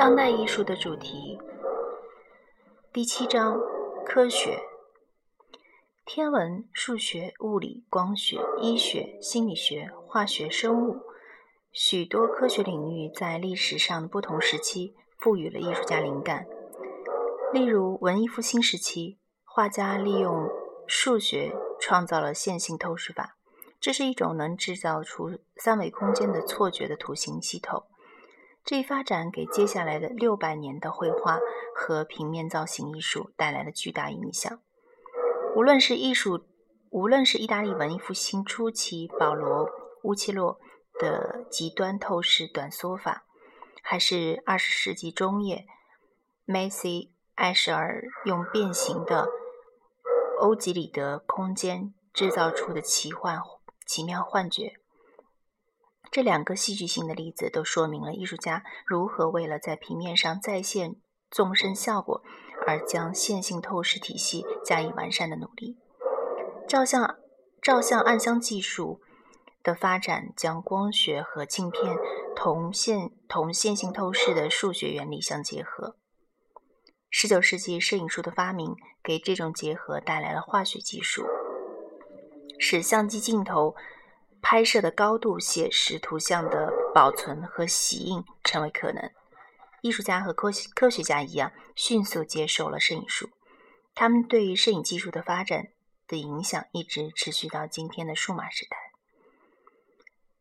当代艺术的主题，第七章：科学、天文、数学、物理、光学、医学、心理学、化学、生物，许多科学领域在历史上的不同时期赋予了艺术家灵感。例如，文艺复兴时期，画家利用数学创造了线性透视法，这是一种能制造出三维空间的错觉的图形系统。这一发展给接下来的六百年的绘画和平面造型艺术带来了巨大影响。无论是艺术，无论是意大利文艺复兴初期保罗·乌切洛的极端透视短缩法，还是二十世纪中叶梅西艾舍尔用变形的欧几里得空间制造出的奇幻奇妙幻觉。这两个戏剧性的例子都说明了艺术家如何为了在平面上再现纵深效果而将线性透视体系加以完善的努力。照相照相暗箱技术的发展将光学和镜片同线同线性透视的数学原理相结合。十九世纪摄影术的发明给这种结合带来了化学技术，使相机镜头。拍摄的高度写实图像的保存和洗印成为可能。艺术家和科科学家一样，迅速接受了摄影术。他们对于摄影技术的发展的影响一直持续到今天的数码时代。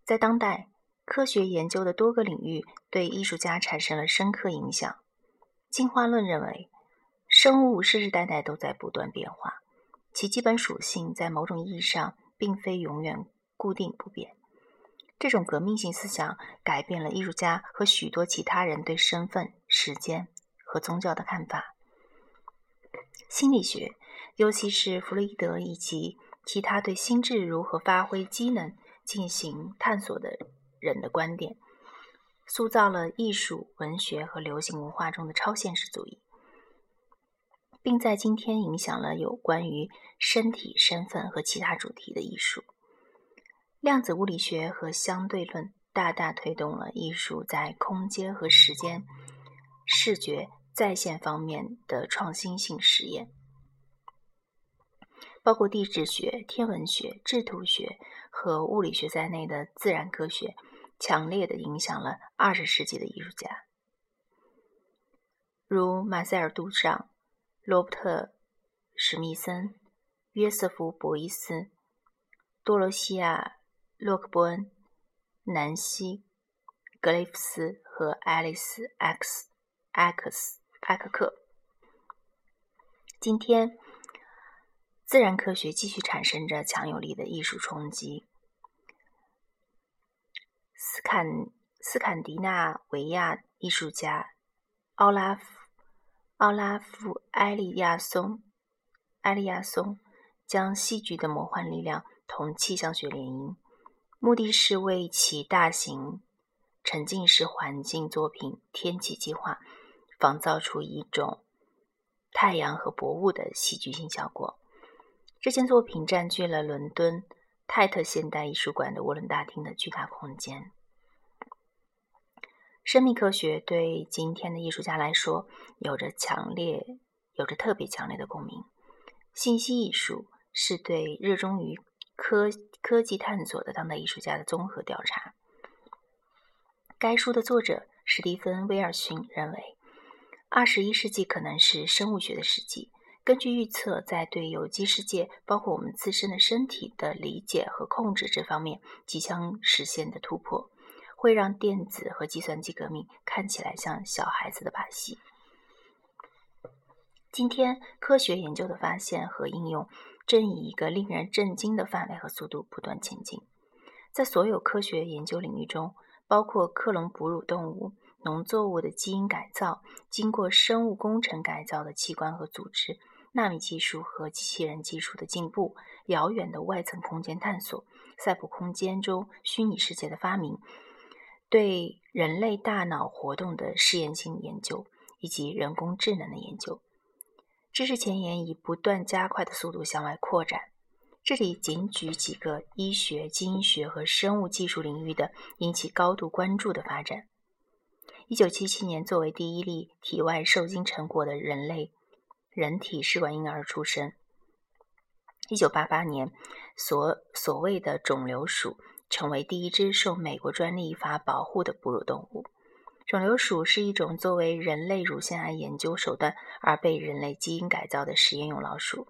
在当代，科学研究的多个领域对艺术家产生了深刻影响。进化论认为，生物世世代代都在不断变化，其基本属性在某种意义上并非永远。固定不变，这种革命性思想改变了艺术家和许多其他人对身份、时间和宗教的看法。心理学，尤其是弗洛伊德以及其他对心智如何发挥机能进行探索的人的观点，塑造了艺术、文学和流行文化中的超现实主义，并在今天影响了有关于身体、身份和其他主题的艺术。量子物理学和相对论大大推动了艺术在空间和时间、视觉再现方面的创新性实验，包括地质学、天文学、制图学和物理学在内的自然科学，强烈的影响了二十世纪的艺术家，如马塞尔·杜尚、罗伯特·史密森、约瑟夫·博伊斯、多罗西亚。洛克伯恩、南希、格雷夫斯和爱丽丝 ·X、X、艾克克。今天，自然科学继续产生着强有力的艺术冲击。斯坎斯坎迪纳维亚艺术家奥拉夫奥拉夫埃利亚松埃利亚松将戏剧的魔幻力量同气象学联姻。目的是为其大型沉浸式环境作品《天气计划》仿造出一种太阳和薄雾的戏剧性效果。这件作品占据了伦敦泰特现代艺术馆的涡轮大厅的巨大空间。生命科学对今天的艺术家来说有着强烈、有着特别强烈的共鸣。信息艺术是对热衷于科科技探索的当代艺术家的综合调查。该书的作者史蒂芬·威尔逊认为，二十一世纪可能是生物学的世纪。根据预测，在对有机世界，包括我们自身的身体的理解和控制这方面即将实现的突破，会让电子和计算机革命看起来像小孩子的把戏。今天，科学研究的发现和应用。正以一个令人震惊的范围和速度不断前进，在所有科学研究领域中，包括克隆哺乳动物、农作物的基因改造、经过生物工程改造的器官和组织、纳米技术和机器人技术的进步、遥远的外层空间探索、赛博空间中虚拟世界的发明、对人类大脑活动的试验性研究以及人工智能的研究。知识前沿以不断加快的速度向外扩展。这里仅举几个医学、基因学和生物技术领域的引起高度关注的发展：一九七七年，作为第一例体外受精成果的人类人体试管婴儿出生。一九八八年，所所谓的肿瘤鼠成为第一只受美国专利法保护的哺乳动物。肿瘤鼠是一种作为人类乳腺癌研究手段而被人类基因改造的实验用老鼠。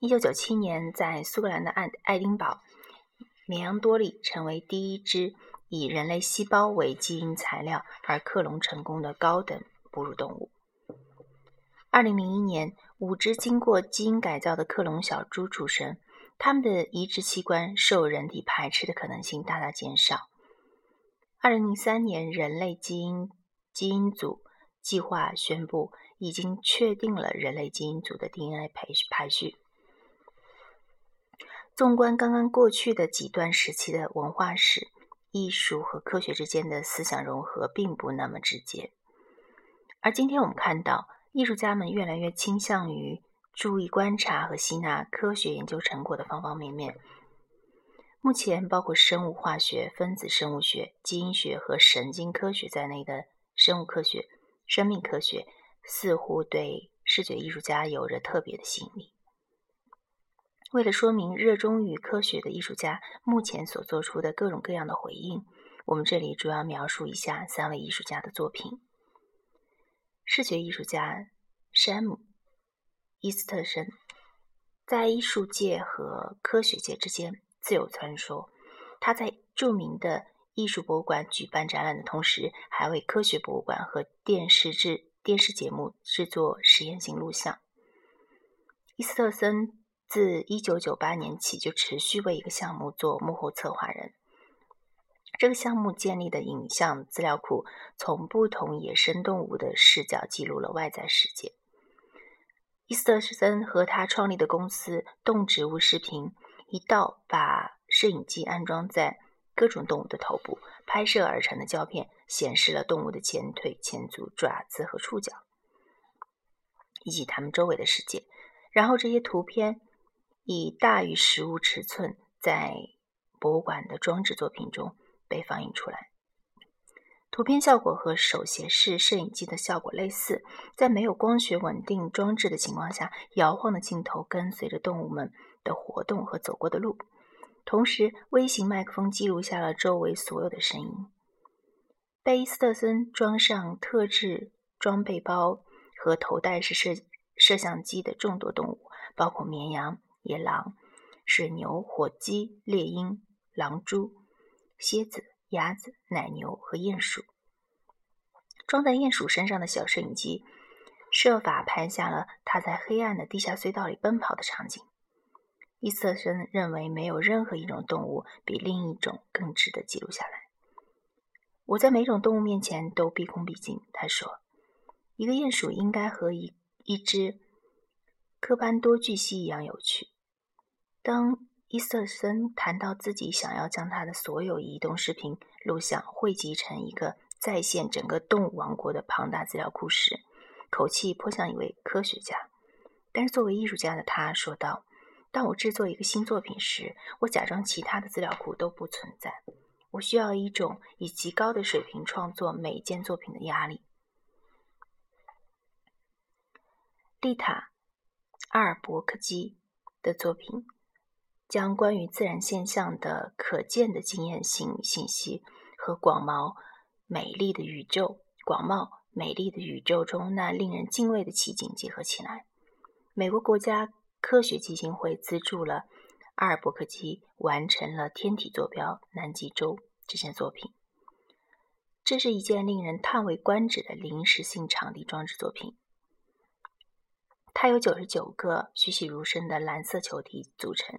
一九九七年，在苏格兰的爱爱丁堡，绵羊多利成为第一只以人类细胞为基因材料而克隆成功的高等哺乳动物。二零零一年，五只经过基因改造的克隆小猪出生，它们的移植器官受人体排斥的可能性大大减少。二零零三年，人类基因基因组计划宣布，已经确定了人类基因组的 DNA 排排序。纵观刚刚过去的几段时期的文化史，艺术和科学之间的思想融合并不那么直接，而今天我们看到。艺术家们越来越倾向于注意观察和吸纳科学研究成果的方方面面。目前，包括生物化学、分子生物学、基因学和神经科学在内的生物科学、生命科学，似乎对视觉艺术家有着特别的吸引力。为了说明热衷于科学的艺术家目前所做出的各种各样的回应，我们这里主要描述一下三位艺术家的作品。视觉艺术家山姆·伊斯特森在艺术界和科学界之间自有传说。他在著名的艺术博物馆举办展览的同时，还为科学博物馆和电视制电视节目制作实验性录像。伊斯特森自1998年起就持续为一个项目做幕后策划人。这个项目建立的影像资料库，从不同野生动物的视角记录了外在世界。伊斯特森和他创立的公司动植物视频，一道把摄影机安装在各种动物的头部，拍摄而成的胶片，显示了动物的前腿、前足、爪子和触角，以及它们周围的世界。然后这些图片以大于实物尺寸，在博物馆的装置作品中。被放映出来，图片效果和手写式摄影机的效果类似。在没有光学稳定装置的情况下，摇晃的镜头跟随着动物们的活动和走过的路，同时微型麦克风记录下了周围所有的声音。贝伊斯特森装上特制装备包和头戴式摄摄像机的众多动物，包括绵羊、野狼、水牛、火鸡、猎鹰、狼蛛。蝎子、鸭子、奶牛和鼹鼠，装在鼹鼠身上的小摄影机，设法拍下了它在黑暗的地下隧道里奔跑的场景。伊斯特森认为，没有任何一种动物比另一种更值得记录下来。我在每种动物面前都毕恭毕敬，他说：“一个鼹鼠应该和一一只科班多巨蜥一样有趣。”当伊瑟森谈到自己想要将他的所有移动视频录像汇集成一个再现整个动物王国的庞大资料库时，口气颇像一位科学家。但是作为艺术家的他说道：“当我制作一个新作品时，我假装其他的资料库都不存在。我需要一种以极高的水平创作每一件作品的压力。”丽塔·阿尔伯克基的作品。将关于自然现象的可见的经验性信息和广袤美丽的宇宙、广袤美丽的宇宙中那令人敬畏的奇景结合起来。美国国家科学基金会资助了阿尔伯克基完成了天体坐标南极洲这件作品。这是一件令人叹为观止的临时性场地装置作品。它由九十九个栩栩如生的蓝色球体组成。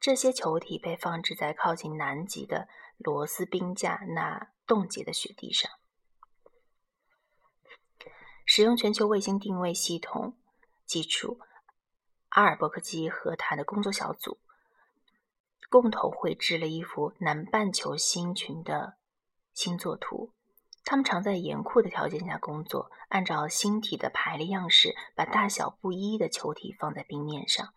这些球体被放置在靠近南极的罗斯冰架那冻结的雪地上。使用全球卫星定位系统基础，阿尔伯克基和他的工作小组共同绘制了一幅南半球星群的星座图。他们常在严酷的条件下工作，按照星体的排列样式，把大小不一的球体放在冰面上。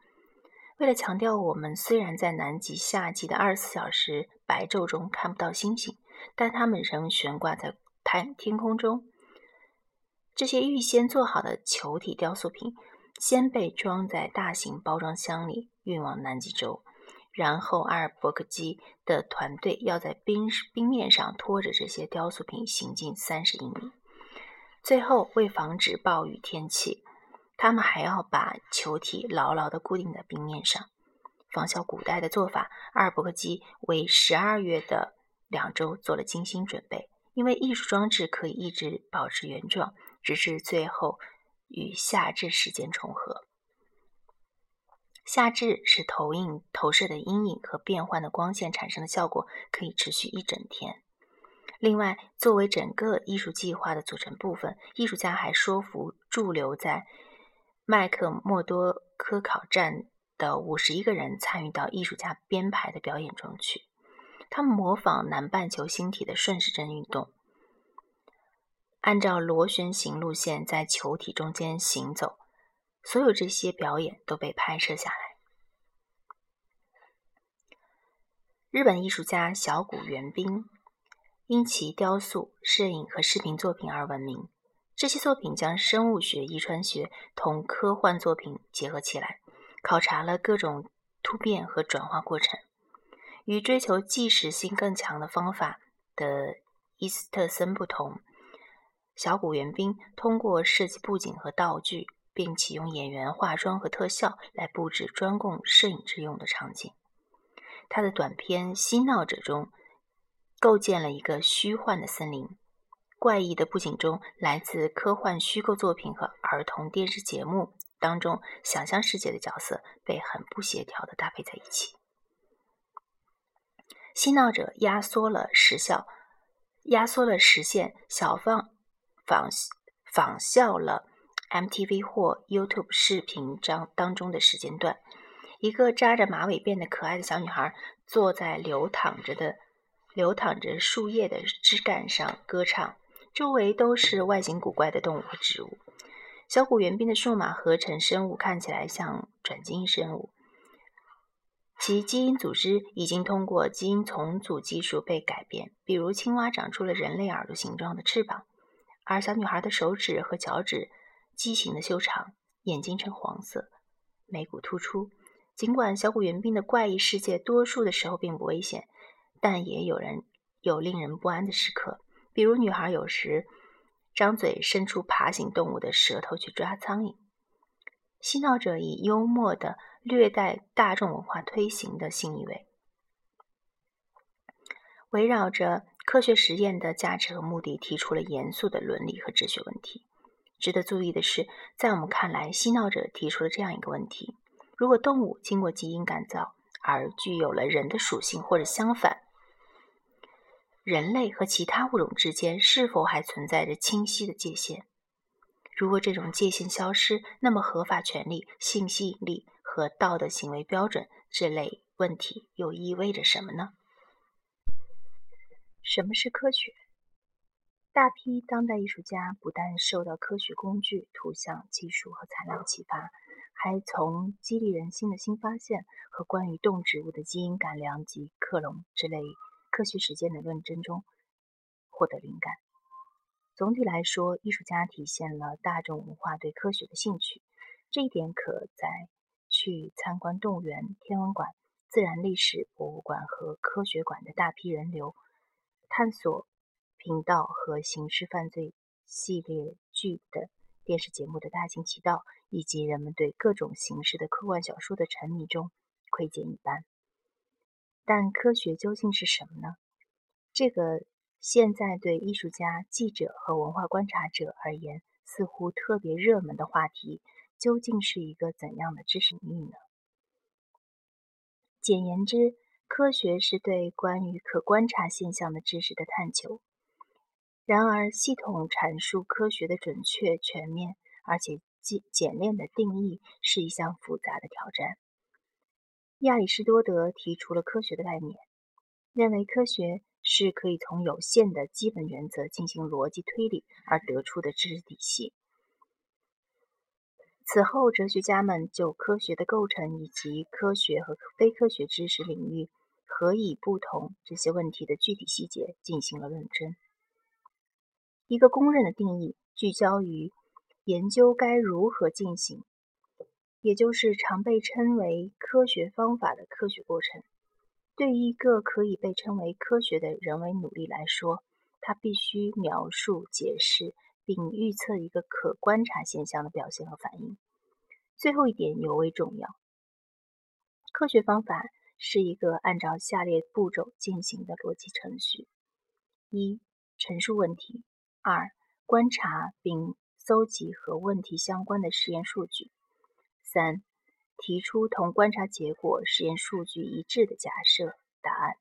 为了强调，我们虽然在南极夏季的二十四小时白昼中看不到星星，但它们仍悬挂在太天空中。这些预先做好的球体雕塑品，先被装在大型包装箱里，运往南极洲。然后，阿尔伯克基的团队要在冰冰面上拖着这些雕塑品行进三十英里。最后，为防止暴雨天气，他们还要把球体牢牢地固定在冰面上。仿效古代的做法，阿尔伯克基为十二月的两周做了精心准备，因为艺术装置可以一直保持原状，直至最后与夏至时间重合。夏至是投影投射的阴影和变换的光线产生的效果，可以持续一整天。另外，作为整个艺术计划的组成部分，艺术家还说服驻留在麦克默多科考站的五十一个人参与到艺术家编排的表演中去。他们模仿南半球星体的顺时针运动，按照螺旋形路线在球体中间行走。所有这些表演都被拍摄下来。日本艺术家小谷元兵因其雕塑、摄影和视频作品而闻名。这些作品将生物学、遗传学同科幻作品结合起来，考察了各种突变和转化过程。与追求纪实性更强的方法的伊斯特森不同，小谷元兵通过设计布景和道具。并启用演员化妆和特效来布置专供摄影之用的场景。他的短片《嬉闹者》中构建了一个虚幻的森林，怪异的布景中来自科幻虚构作品和儿童电视节目当中想象世界的角色被很不协调的搭配在一起。《嬉闹者》压缩了时效，压缩了实现小放仿仿效了。MTV 或 YouTube 视频章当中的时间段，一个扎着马尾辫的可爱的小女孩坐在流淌着的流淌着树叶的枝干上歌唱，周围都是外形古怪的动物和植物。小谷原兵的数码合成生物看起来像转基因生物，其基因组织已经通过基因重组技术被改变，比如青蛙长出了人类耳朵形状的翅膀，而小女孩的手指和脚趾。畸形的修长，眼睛呈黄色，眉骨突出。尽管小骨原兵的怪异世界多数的时候并不危险，但也有人有令人不安的时刻。比如，女孩有时张嘴伸出爬行动物的舌头去抓苍蝇。嬉闹者以幽默的、略带大众文化推行的新意味，围绕着科学实验的价值和目的，提出了严肃的伦理和哲学问题。值得注意的是，在我们看来，嬉闹者提出了这样一个问题：如果动物经过基因改造而具有了人的属性，或者相反，人类和其他物种之间是否还存在着清晰的界限？如果这种界限消失，那么合法权利、性吸引力和道德行为标准这类问题又意味着什么呢？什么是科学？大批当代艺术家不但受到科学工具、图像技术和材料启发，还从激励人心的新发现和关于动植物的基因改良及克隆之类科学实践的论证中获得灵感。总体来说，艺术家体现了大众文化对科学的兴趣，这一点可在去参观动物园、天文馆、自然历史博物馆和科学馆的大批人流探索。频道和刑事犯罪系列剧的电视节目的大行其道，以及人们对各种形式的科幻小说的沉迷中窥见一斑。但科学究竟是什么呢？这个现在对艺术家、记者和文化观察者而言似乎特别热门的话题，究竟是一个怎样的知识领域呢？简言之，科学是对关于可观察现象的知识的探求。然而，系统阐述科学的准确、全面而且简简练的定义是一项复杂的挑战。亚里士多德提出了科学的概念，认为科学是可以从有限的基本原则进行逻辑推理而得出的知识体系。此后，哲学家们就科学的构成以及科学和非科学知识领域。何以不同这些问题的具体细节进行了论证。一个公认的定义聚焦于研究该如何进行，也就是常被称为科学方法的科学过程。对于一个可以被称为科学的人为努力来说，它必须描述、解释并预测一个可观察现象的表现和反应。最后一点尤为重要。科学方法是一个按照下列步骤进行的逻辑程序：一、陈述问题；二、观察并搜集和问题相关的实验数据；三、提出同观察结果、实验数据一致的假设、答案，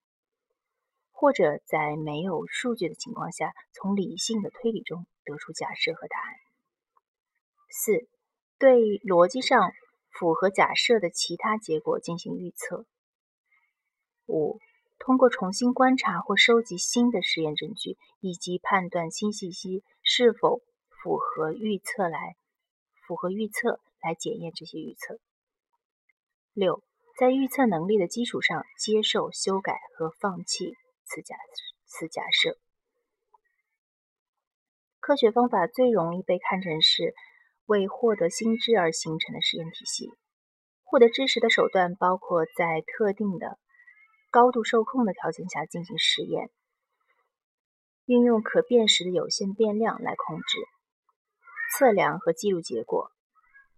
或者在没有数据的情况下，从理性的推理中得出假设和答案；四、对逻辑上。符合假设的其他结果进行预测。五、通过重新观察或收集新的实验证据，以及判断新信息是否符合预测来符合预测来检验这些预测。六、在预测能力的基础上接受、修改和放弃此假此假设。科学方法最容易被看成是。为获得新知而形成的实验体系。获得知识的手段包括在特定的高度受控的条件下进行实验，运用可辨识的有限变量来控制、测量和记录结果，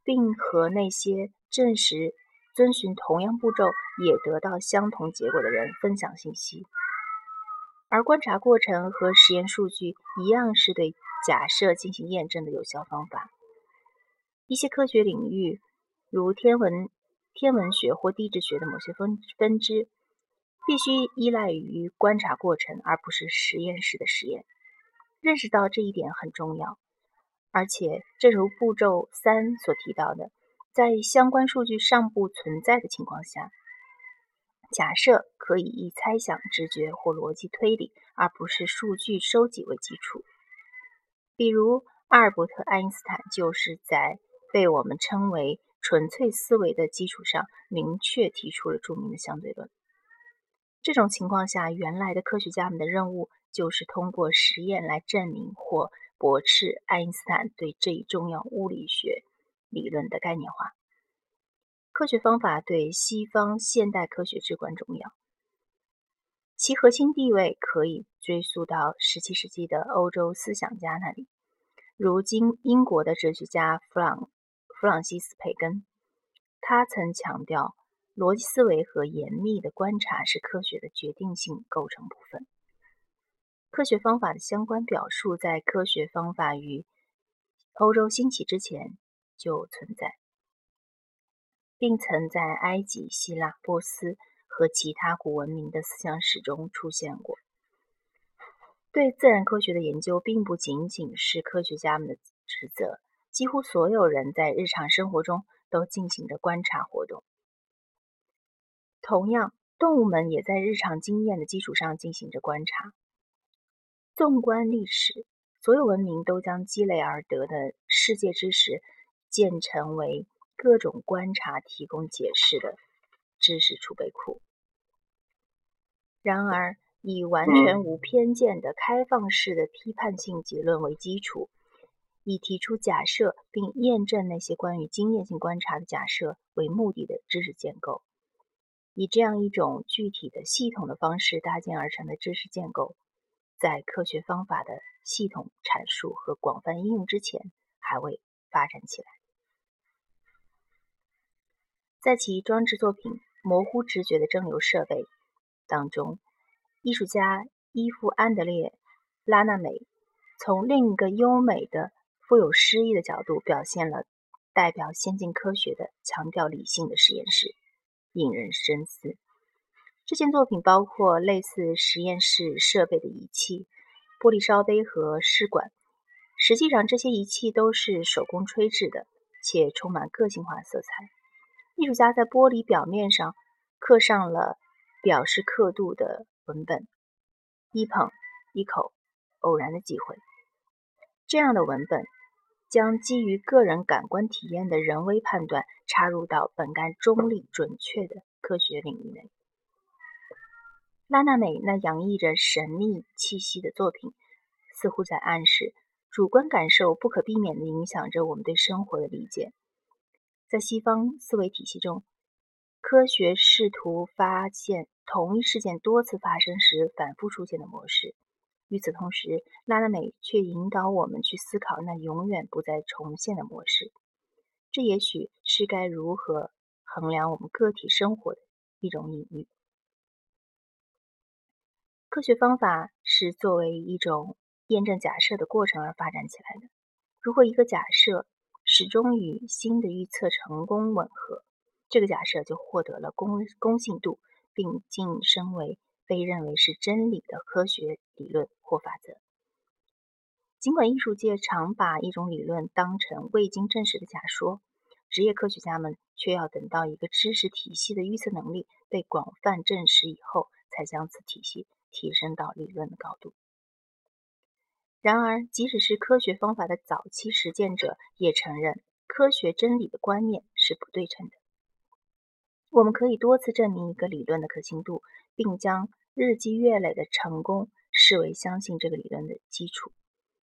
并和那些证实遵循同样步骤也得到相同结果的人分享信息。而观察过程和实验数据一样是对假设进行验证的有效方法。一些科学领域，如天文、天文学或地质学的某些分分支，必须依赖于观察过程，而不是实验室的实验。认识到这一点很重要。而且，正如步骤三所提到的，在相关数据尚不存在的情况下，假设可以以猜想、直觉或逻辑推理，而不是数据收集为基础。比如，阿尔伯特·爱因斯坦就是在被我们称为纯粹思维的基础上，明确提出了著名的相对论。这种情况下，原来的科学家们的任务就是通过实验来证明或驳斥爱因斯坦对这一重要物理学理论的概念化。科学方法对西方现代科学至关重要，其核心地位可以追溯到17世纪的欧洲思想家那里，如今英国的哲学家弗朗。弗朗西斯·培根，他曾强调，逻辑思维和严密的观察是科学的决定性构成部分。科学方法的相关表述在科学方法于欧洲兴起之前就存在，并曾在埃及、希腊、波斯和其他古文明的思想史中出现过。对自然科学的研究并不仅仅是科学家们的职责。几乎所有人在日常生活中都进行着观察活动。同样，动物们也在日常经验的基础上进行着观察。纵观历史，所有文明都将积累而得的世界知识建成为各种观察提供解释的知识储备库。然而，以完全无偏见的开放式的批判性结论为基础。以提出假设并验证那些关于经验性观察的假设为目的的知识建构，以这样一种具体的系统的方式搭建而成的知识建构，在科学方法的系统阐述和广泛应用之前，还未发展起来。在其装置作品《模糊直觉的蒸馏设备》当中，艺术家伊夫·安德烈·拉纳美从另一个优美的。富有诗意的角度表现了代表先进科学的、强调理性的实验室，引人深思。这件作品包括类似实验室设备的仪器、玻璃烧杯和试管。实际上，这些仪器都是手工吹制的，且充满个性化色彩。艺术家在玻璃表面上刻上了表示刻度的文本：一捧一口，偶然的机会。这样的文本将基于个人感官体验的人为判断插入到本该中立准确的科学领域内。拉纳美那洋溢着神秘气息的作品，似乎在暗示主观感受不可避免地影响着我们对生活的理解。在西方思维体系中，科学试图发现同一事件多次发生时反复出现的模式。与此同时，拉娜美却引导我们去思考那永远不再重现的模式。这也许是该如何衡量我们个体生活的一种隐喻。科学方法是作为一种验证假设的过程而发展起来的。如果一个假设始终与新的预测成功吻合，这个假设就获得了公公信度，并晋升为。被认为是真理的科学理论或法则。尽管艺术界常把一种理论当成未经证实的假说，职业科学家们却要等到一个知识体系的预测能力被广泛证实以后，才将此体系提升到理论的高度。然而，即使是科学方法的早期实践者，也承认科学真理的观念是不对称的。我们可以多次证明一个理论的可信度。并将日积月累的成功视为相信这个理论的基础，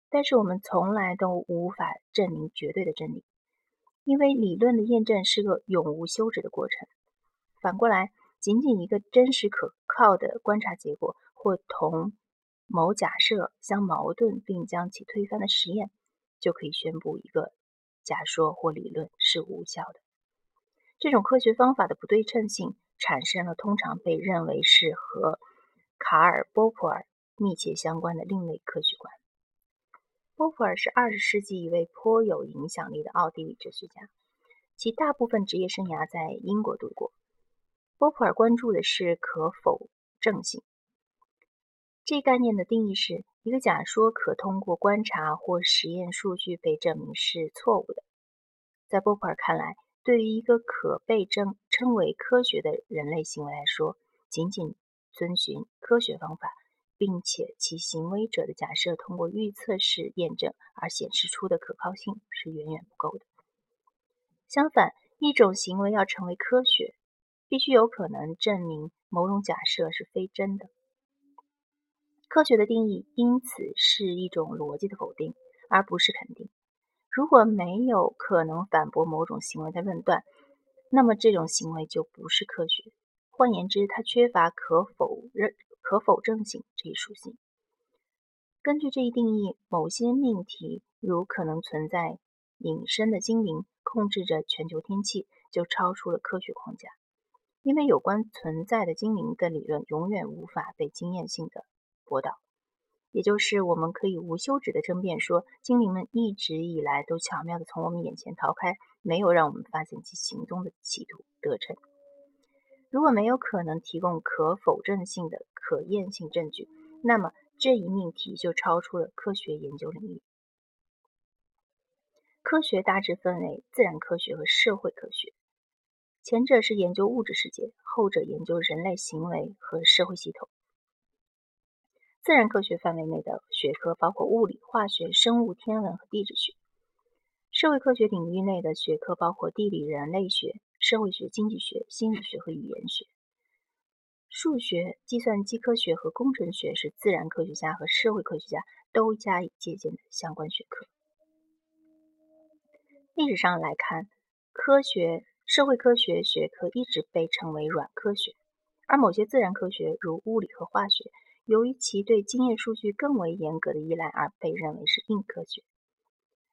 但是我们从来都无法证明绝对的真理，因为理论的验证是个永无休止的过程。反过来，仅仅一个真实可靠的观察结果或同某假设相矛盾并将其推翻的实验，就可以宣布一个假说或理论是无效的。这种科学方法的不对称性。产生了通常被认为是和卡尔·波普尔密切相关的另类科学观。波普尔是二十世纪一位颇有影响力的奥地利哲学家，其大部分职业生涯在英国度过。波普尔关注的是可否证性。这概念的定义是一个假说可通过观察或实验数据被证明是错误的。在波普尔看来，对于一个可被证称为科学的人类行为来说，仅仅遵循科学方法，并且其行为者的假设通过预测式验证而显示出的可靠性是远远不够的。相反，一种行为要成为科学，必须有可能证明某种假设是非真的。科学的定义因此是一种逻辑的否定，而不是肯定。如果没有可能反驳某种行为的论断，那么这种行为就不是科学。换言之，它缺乏可否认、可否证性这一属性。根据这一定义，某些命题，如可能存在隐身的精灵控制着全球天气，就超出了科学框架，因为有关存在的精灵的理论永远无法被经验性的驳倒。也就是我们可以无休止的争辩说，精灵们一直以来都巧妙的从我们眼前逃开，没有让我们发现其行踪的企图得逞。如果没有可能提供可否证性的可验性证据，那么这一命题就超出了科学研究领域。科学大致分为自然科学和社会科学，前者是研究物质世界，后者研究人类行为和社会系统。自然科学范围内的学科包括物理、化学、生物、天文和地质学；社会科学领域内的学科包括地理、人类学、社会学、经济学、心理学和语言学。数学、计算机科学和工程学是自然科学家和社会科学家都加以借鉴的相关学科。历史上来看，科学、社会科学学科一直被称为软科学，而某些自然科学，如物理和化学。由于其对经验数据更为严格的依赖，而被认为是硬科学。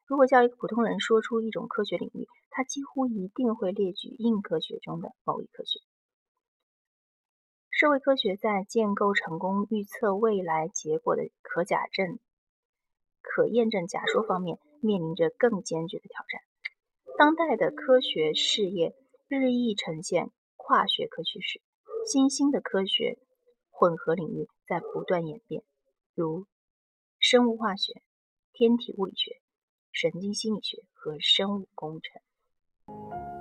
如果叫一个普通人说出一种科学领域，他几乎一定会列举硬科学中的某一科学。社会科学在建构成功预测未来结果的可假证、可验证假说方面，面临着更艰巨的挑战。当代的科学事业日益呈现跨学科趋势，新兴的科学。混合领域在不断演变如生物化学天体物理学神经心理学和生物工程。